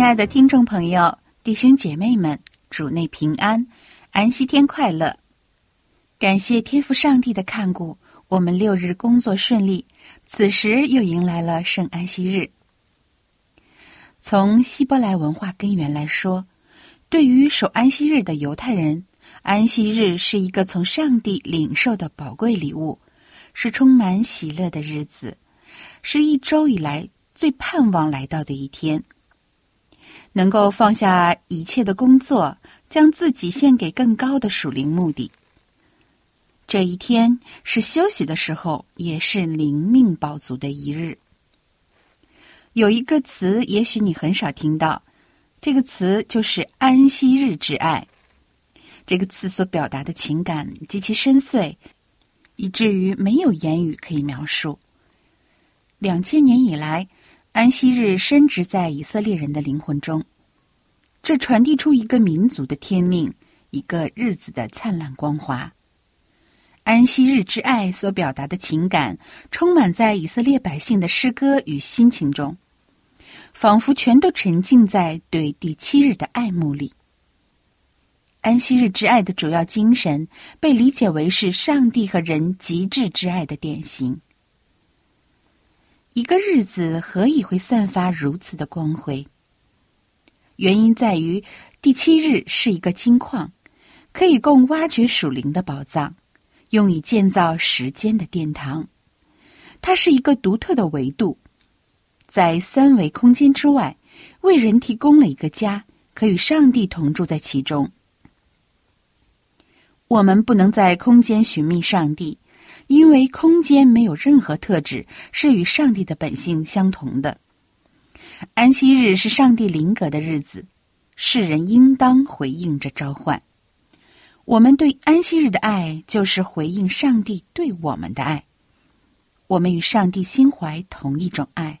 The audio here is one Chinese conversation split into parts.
亲爱的听众朋友、弟兄姐妹们，主内平安，安息天快乐！感谢天父上帝的看顾，我们六日工作顺利，此时又迎来了圣安息日。从希伯来文化根源来说，对于守安息日的犹太人，安息日是一个从上帝领受的宝贵礼物，是充满喜乐的日子，是一周以来最盼望来到的一天。能够放下一切的工作，将自己献给更高的属灵目的。这一天是休息的时候，也是灵命饱足的一日。有一个词，也许你很少听到，这个词就是“安息日之爱”。这个词所表达的情感极其深邃，以至于没有言语可以描述。两千年以来。安息日深植在以色列人的灵魂中，这传递出一个民族的天命，一个日子的灿烂光华。安息日之爱所表达的情感，充满在以色列百姓的诗歌与心情中，仿佛全都沉浸在对第七日的爱慕里。安息日之爱的主要精神，被理解为是上帝和人极致之爱的典型。一个日子何以会散发如此的光辉？原因在于第七日是一个金矿，可以供挖掘属灵的宝藏，用以建造时间的殿堂。它是一个独特的维度，在三维空间之外，为人提供了一个家，可与上帝同住在其中。我们不能在空间寻觅上帝。因为空间没有任何特质是与上帝的本性相同的。安息日是上帝临格的日子，世人应当回应着召唤。我们对安息日的爱，就是回应上帝对我们的爱。我们与上帝心怀同一种爱，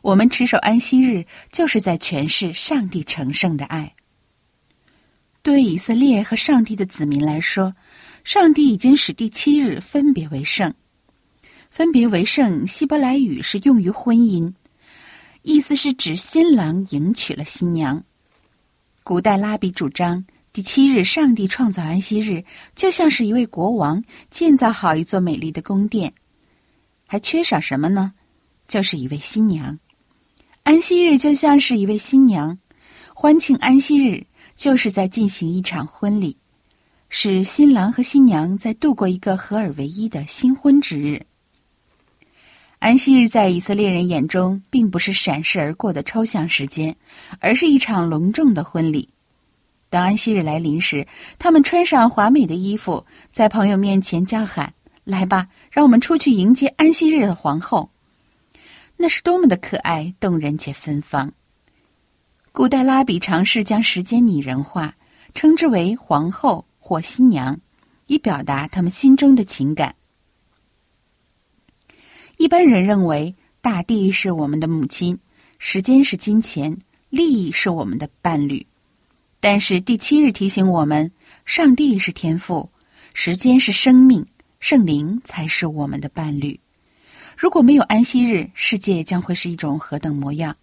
我们持守安息日，就是在诠释上帝成圣的爱。对以色列和上帝的子民来说。上帝已经使第七日分别为圣，分别为圣。希伯来语是用于婚姻，意思是指新郎迎娶了新娘。古代拉比主张，第七日上帝创造安息日，就像是一位国王建造好一座美丽的宫殿，还缺少什么呢？就是一位新娘。安息日就像是一位新娘，欢庆安息日就是在进行一场婚礼。是新郎和新娘在度过一个合而为一的新婚之日。安息日在以色列人眼中并不是闪逝而过的抽象时间，而是一场隆重的婚礼。当安息日来临时，他们穿上华美的衣服，在朋友面前叫喊：“来吧，让我们出去迎接安息日的皇后。”那是多么的可爱、动人且芬芳。古代拉比尝试将时间拟人化，称之为皇后。或新娘，以表达他们心中的情感。一般人认为，大地是我们的母亲，时间是金钱，利益是我们的伴侣。但是第七日提醒我们，上帝是天赋，时间是生命，圣灵才是我们的伴侣。如果没有安息日，世界将会是一种何等模样？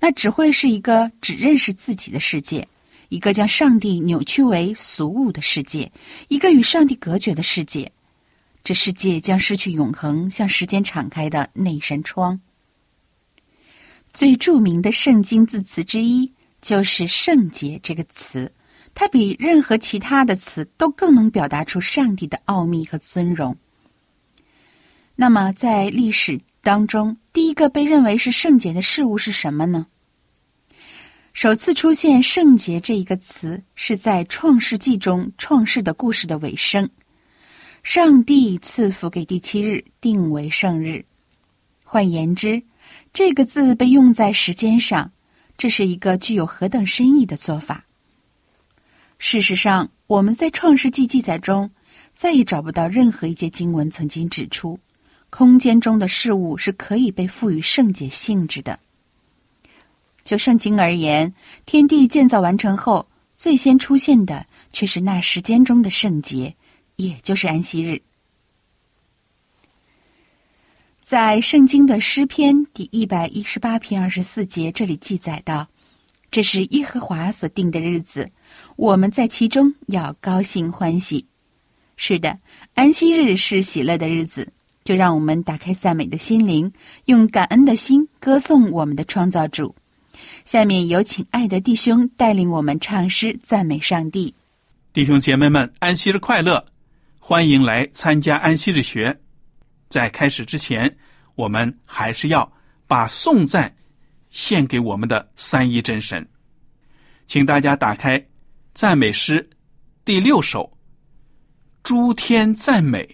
那只会是一个只认识自己的世界。一个将上帝扭曲为俗物的世界，一个与上帝隔绝的世界，这世界将失去永恒，向时间敞开的那扇窗。最著名的圣经字词之一，就是“圣洁”这个词，它比任何其他的词都更能表达出上帝的奥秘和尊荣。那么，在历史当中，第一个被认为是圣洁的事物是什么呢？首次出现“圣洁”这一个词是在《创世纪》中创世的故事的尾声。上帝赐福给第七日，定为圣日。换言之，这个字被用在时间上，这是一个具有何等深意的做法。事实上，我们在《创世纪》记载中再也找不到任何一节经文曾经指出，空间中的事物是可以被赋予圣洁性质的。就圣经而言，天地建造完成后，最先出现的却是那时间中的圣洁。也就是安息日，在圣经的诗篇第一百一十八篇二十四节，这里记载道：“这是耶和华所定的日子，我们在其中要高兴欢喜。”是的，安息日是喜乐的日子，就让我们打开赞美的心灵，用感恩的心歌颂我们的创造主。下面有请爱的弟兄带领我们唱诗赞美上帝。弟兄姐妹们，安息日快乐！欢迎来参加安息日学。在开始之前，我们还是要把颂赞献给我们的三一真神。请大家打开赞美诗第六首《诸天赞美》。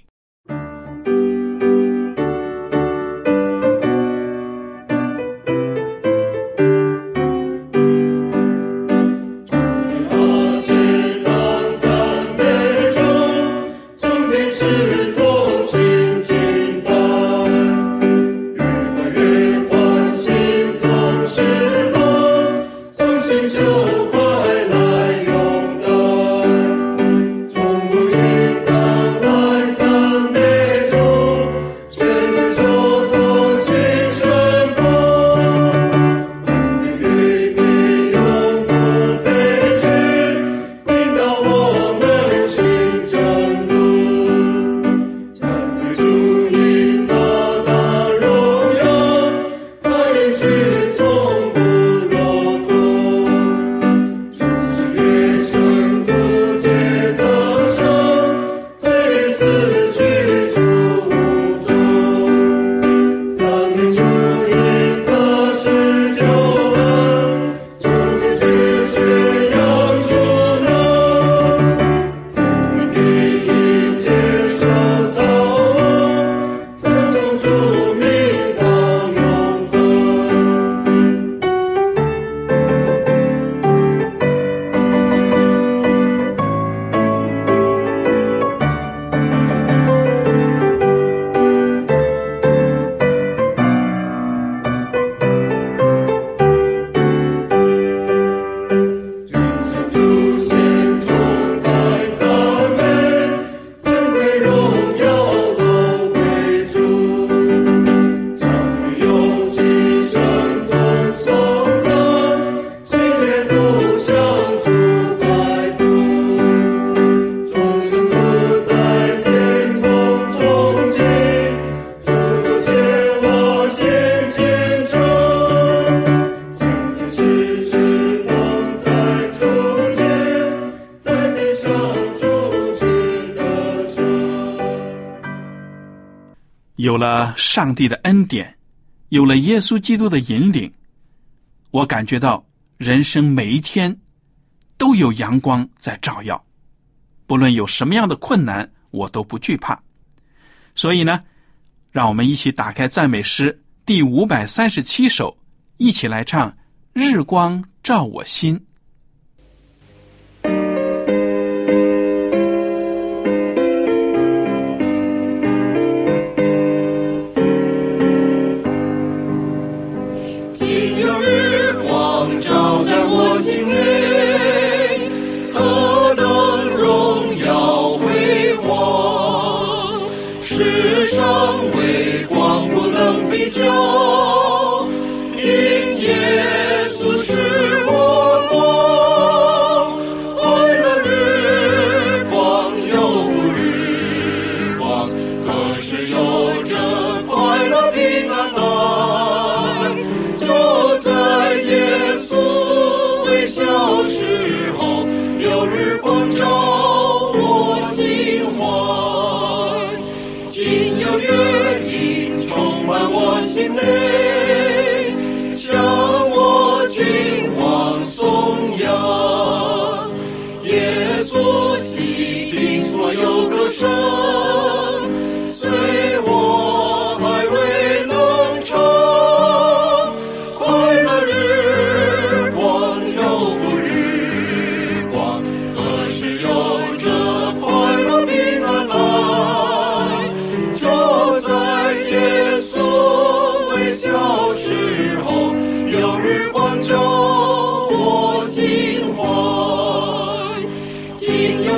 上帝的恩典，有了耶稣基督的引领，我感觉到人生每一天都有阳光在照耀。不论有什么样的困难，我都不惧怕。所以呢，让我们一起打开赞美诗第五百三十七首，一起来唱《日光照我心》。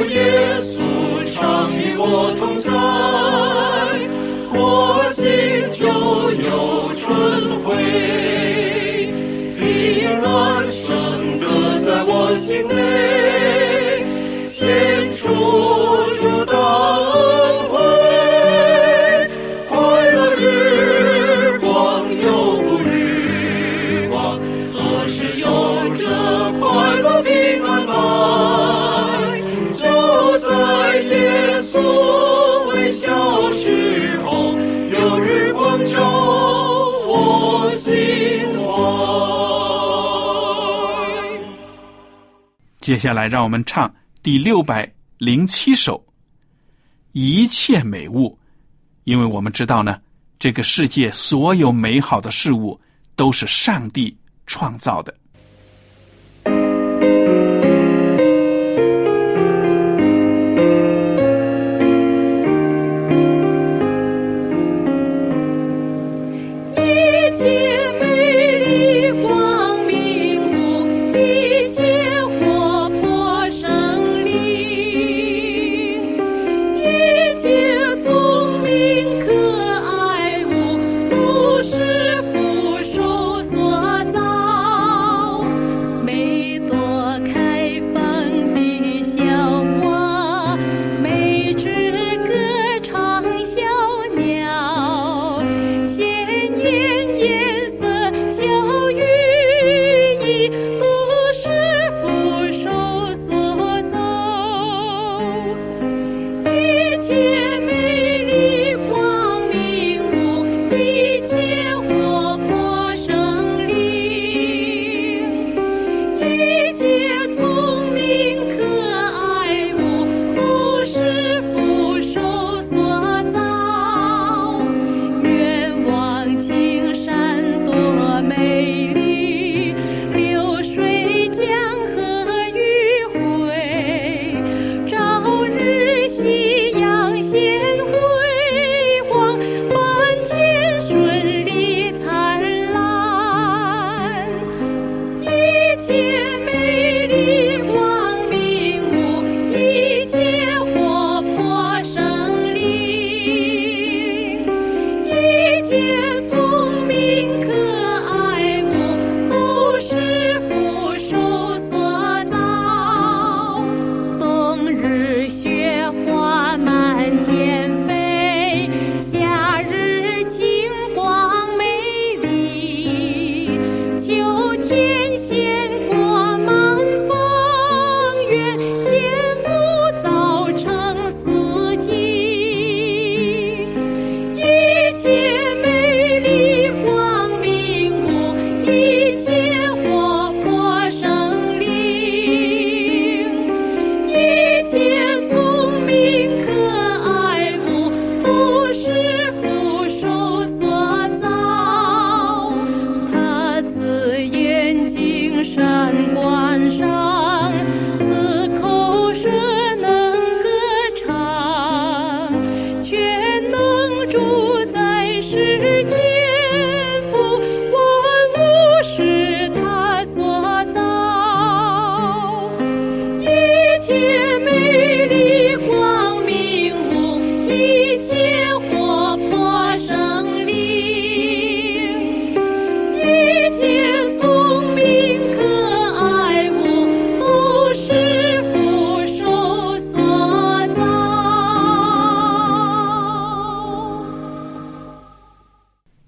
耶稣常与我同在我心就有春晖。接下来让我们唱第六百零七首一切美物因为我们知道呢这个世界所有美好的事物都是上帝创造的。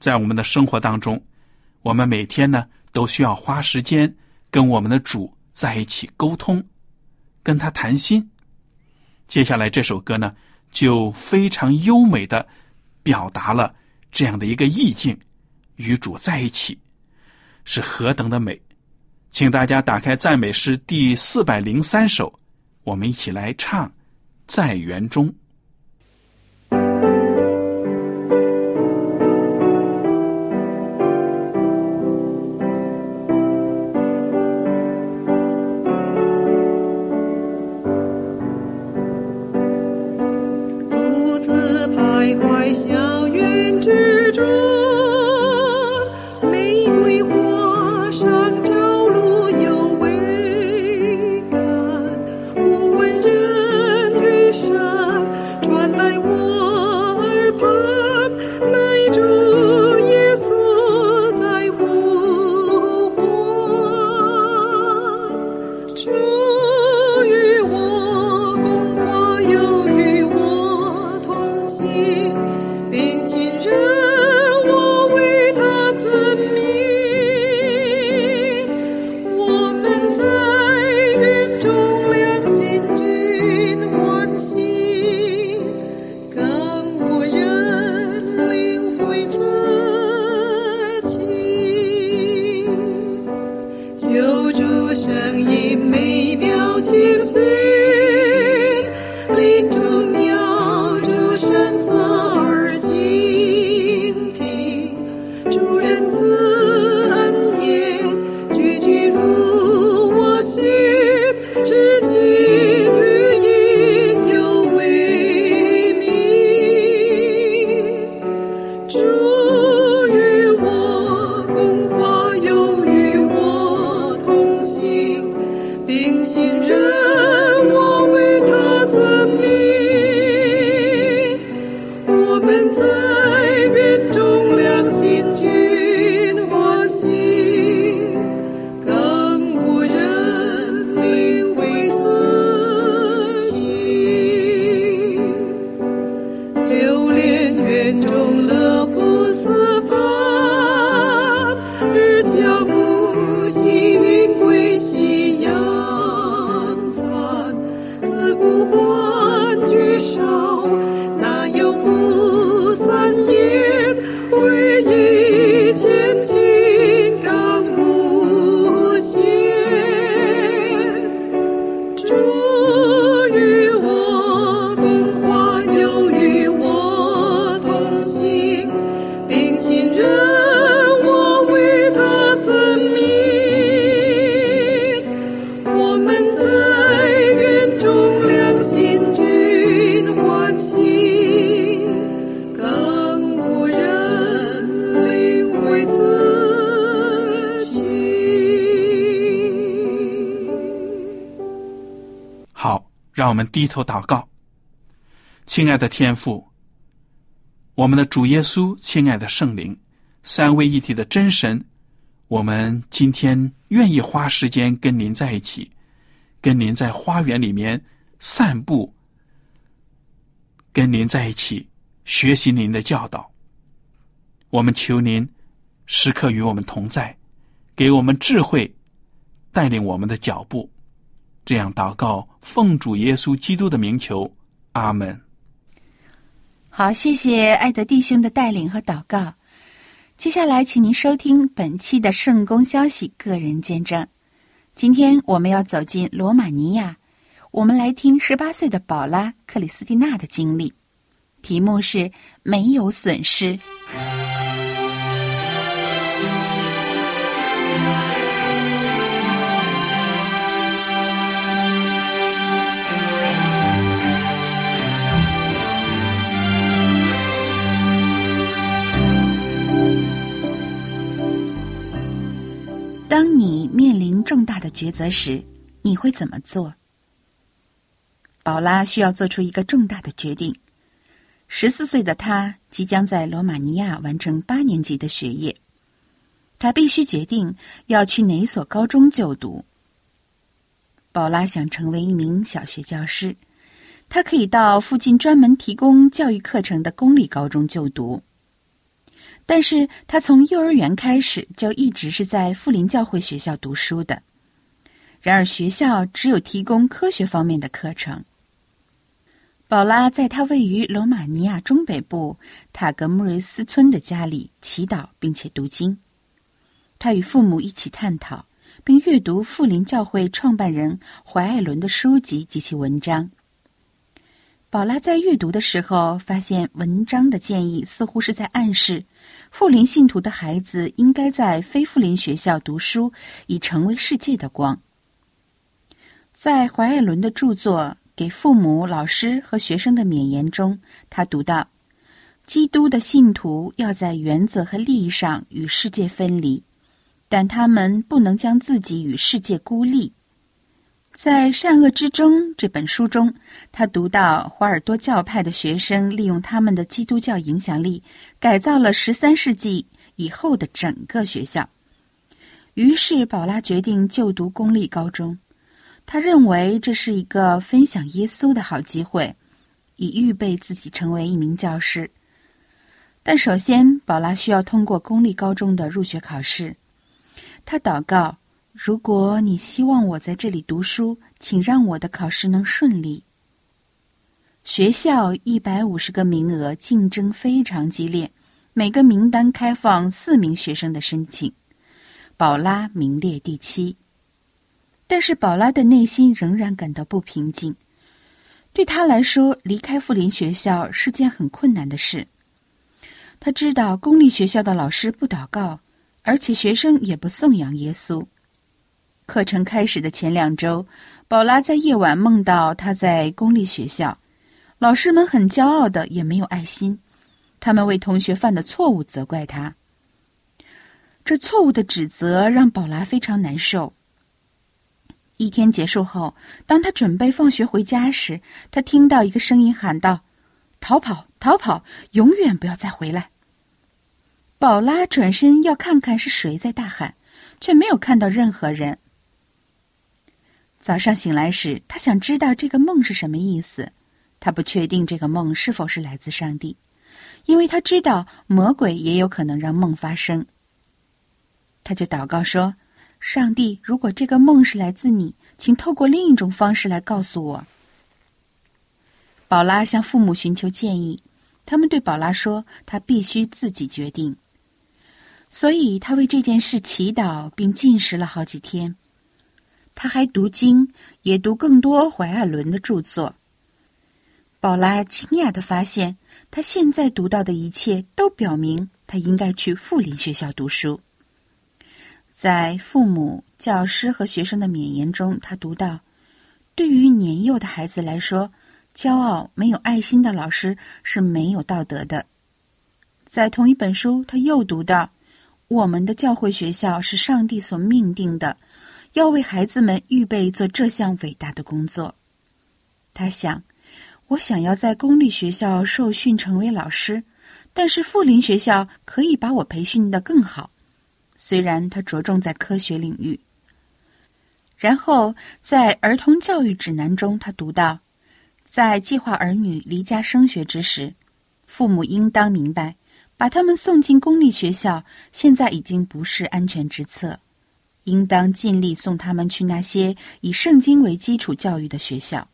在我们的生活当中我们每天呢都需要花时间跟我们的主在一起沟通跟他谈心接下来这首歌呢就非常优美的表达了这样的一个意境与主在一起。是何等的美请大家打开赞美诗第四百零三首我们一起来唱在园中。我们低头祷告。亲爱的天父，我们的主耶稣，亲爱的圣灵，三位一体的真神，我们今天愿意花时间跟您在一起，跟您在花园里面散步，跟您在一起学习您的教导。我们求您时刻与我们同在，给我们智慧，带领我们的脚步。这样祷告，奉主耶稣基督的名求，阿门。好，谢谢爱德弟兄的带领和祷告。接下来，请您收听本期的圣公消息个人见证。今天我们要走进罗马尼亚，我们来听十八岁的宝拉·克里斯蒂娜的经历，题目是“没有损失”。重大的抉择时，你会怎么做？宝拉需要做出一个重大的决定。十四岁的她即将在罗马尼亚完成八年级的学业，她必须决定要去哪所高中就读。宝拉想成为一名小学教师，她可以到附近专门提供教育课程的公立高中就读。但是他从幼儿园开始就一直是在富林教会学校读书的。然而学校只有提供科学方面的课程。宝拉在他位于罗马尼亚中北部塔格穆瑞斯村的家里祈祷，并且读经。他与父母一起探讨，并阅读富林教会创办人怀艾伦的书籍及其文章。宝拉在阅读的时候，发现文章的建议似乎是在暗示，富林信徒的孩子应该在非富林学校读书，以成为世界的光。在怀艾伦的著作《给父母、老师和学生的勉言》中，他读到：基督的信徒要在原则和利益上与世界分离，但他们不能将自己与世界孤立。在《善恶之中》这本书中，他读到华尔多教派的学生利用他们的基督教影响力，改造了十三世纪以后的整个学校。于是，宝拉决定就读公立高中。他认为这是一个分享耶稣的好机会，以预备自己成为一名教师。但首先，宝拉需要通过公立高中的入学考试。他祷告。如果你希望我在这里读书，请让我的考试能顺利。学校一百五十个名额，竞争非常激烈，每个名单开放四名学生的申请，宝拉名列第七。但是宝拉的内心仍然感到不平静，对他来说，离开富林学校是件很困难的事。他知道公立学校的老师不祷告，而且学生也不颂扬耶稣。课程开始的前两周，宝拉在夜晚梦到她在公立学校，老师们很骄傲的，也没有爱心，他们为同学犯的错误责怪他。这错误的指责让宝拉非常难受。一天结束后，当他准备放学回家时，他听到一个声音喊道：“逃跑，逃跑，永远不要再回来！”宝拉转身要看看是谁在大喊，却没有看到任何人。早上醒来时，他想知道这个梦是什么意思。他不确定这个梦是否是来自上帝，因为他知道魔鬼也有可能让梦发生。他就祷告说：“上帝，如果这个梦是来自你，请透过另一种方式来告诉我。”宝拉向父母寻求建议，他们对宝拉说：“他必须自己决定。”所以，他为这件事祈祷，并进食了好几天。他还读经，也读更多怀艾伦的著作。宝拉惊讶的发现，他现在读到的一切都表明他应该去富林学校读书。在父母、教师和学生的勉言中，他读到：对于年幼的孩子来说，骄傲、没有爱心的老师是没有道德的。在同一本书，他又读到：我们的教会学校是上帝所命定的。要为孩子们预备做这项伟大的工作。他想，我想要在公立学校受训成为老师，但是富林学校可以把我培训的更好。虽然他着重在科学领域。然后在儿童教育指南中，他读到，在计划儿女离家升学之时，父母应当明白，把他们送进公立学校现在已经不是安全之策，应当尽力送他们去那些以圣经为基础教育的学校。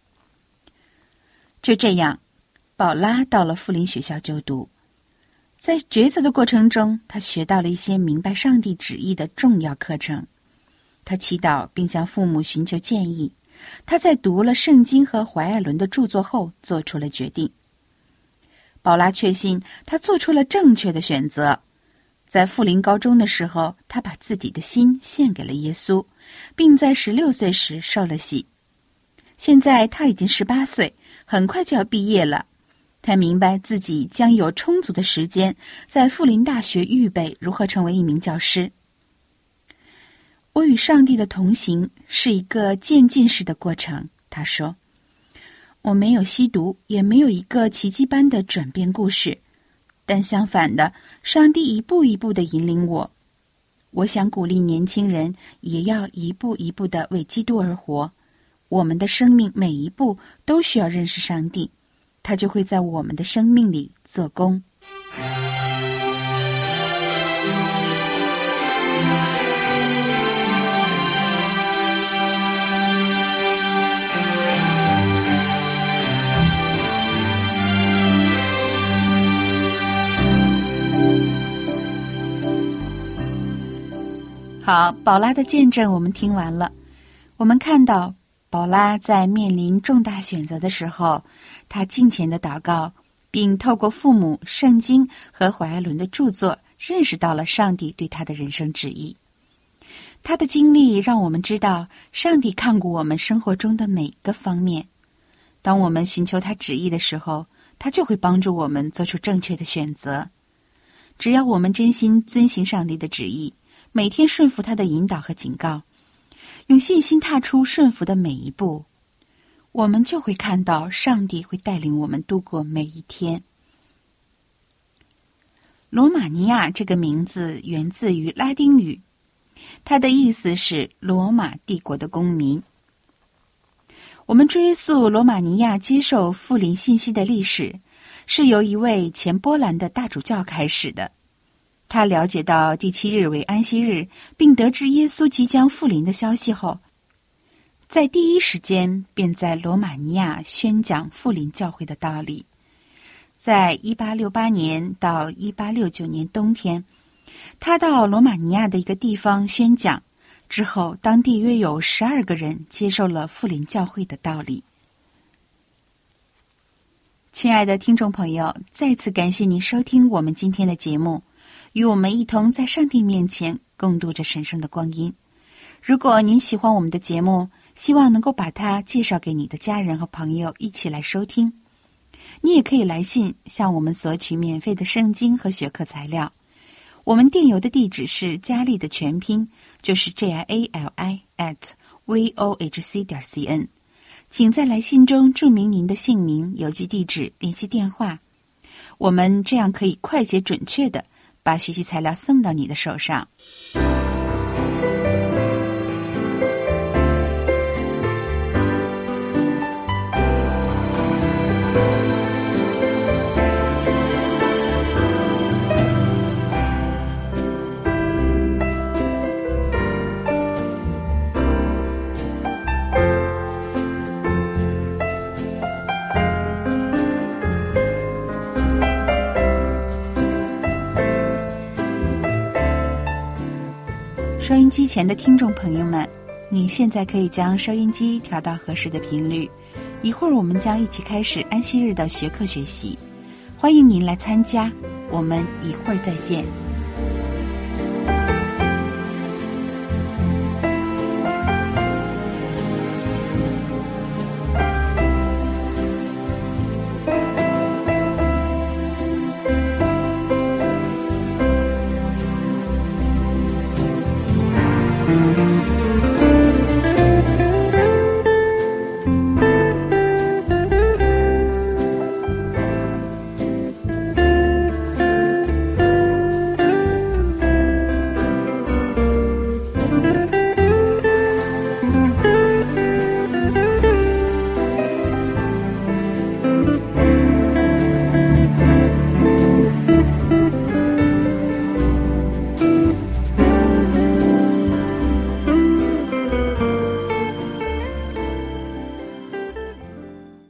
就这样，宝拉到了富林学校就读。在抉择的过程中，他学到了一些明白上帝旨意的重要课程。他祈祷，并向父母寻求建议。他在读了圣经和怀艾伦的著作后，做出了决定。宝拉确信他做出了正确的选择。在富林高中的时候，他把自己的心献给了耶稣，并在十六岁时受了洗。现在他已经十八岁。很快就要毕业了，他明白自己将有充足的时间在富林大学预备如何成为一名教师。我与上帝的同行是一个渐进式的过程，他说：“我没有吸毒，也没有一个奇迹般的转变故事，但相反的，上帝一步一步的引领我。我想鼓励年轻人也要一步一步的为基督而活。”我们的生命每一步都需要认识上帝，他就会在我们的生命里做工。好，宝拉的见证我们听完了，我们看到。宝拉在面临重大选择的时候，他敬虔的祷告，并透过父母、圣经和怀艾伦的著作，认识到了上帝对他的人生旨意。他的经历让我们知道，上帝看顾我们生活中的每个方面。当我们寻求他旨意的时候，他就会帮助我们做出正确的选择。只要我们真心遵行上帝的旨意，每天顺服他的引导和警告。用信心踏出顺服的每一步，我们就会看到上帝会带领我们度过每一天。罗马尼亚这个名字源自于拉丁语，它的意思是罗马帝国的公民。我们追溯罗马尼亚接受富林信息的历史，是由一位前波兰的大主教开始的。他了解到第七日为安息日，并得知耶稣即将复临的消息后，在第一时间便在罗马尼亚宣讲复临教会的道理。在一八六八年到一八六九年冬天，他到罗马尼亚的一个地方宣讲，之后当地约有十二个人接受了复临教会的道理。亲爱的听众朋友，再次感谢您收听我们今天的节目。与我们一同在上帝面前共度着神圣的光阴。如果您喜欢我们的节目，希望能够把它介绍给你的家人和朋友一起来收听。你也可以来信向我们索取免费的圣经和学科材料。我们电邮的地址是佳丽的全拼，就是 J I A L I at v o h c 点 c n。请在来信中注明您的姓名、邮寄地址、联系电话。我们这样可以快捷准确的。把学习材料送到你的手上。前的听众朋友们，你现在可以将收音机调到合适的频率。一会儿我们将一起开始安息日的学课学习，欢迎您来参加。我们一会儿再见。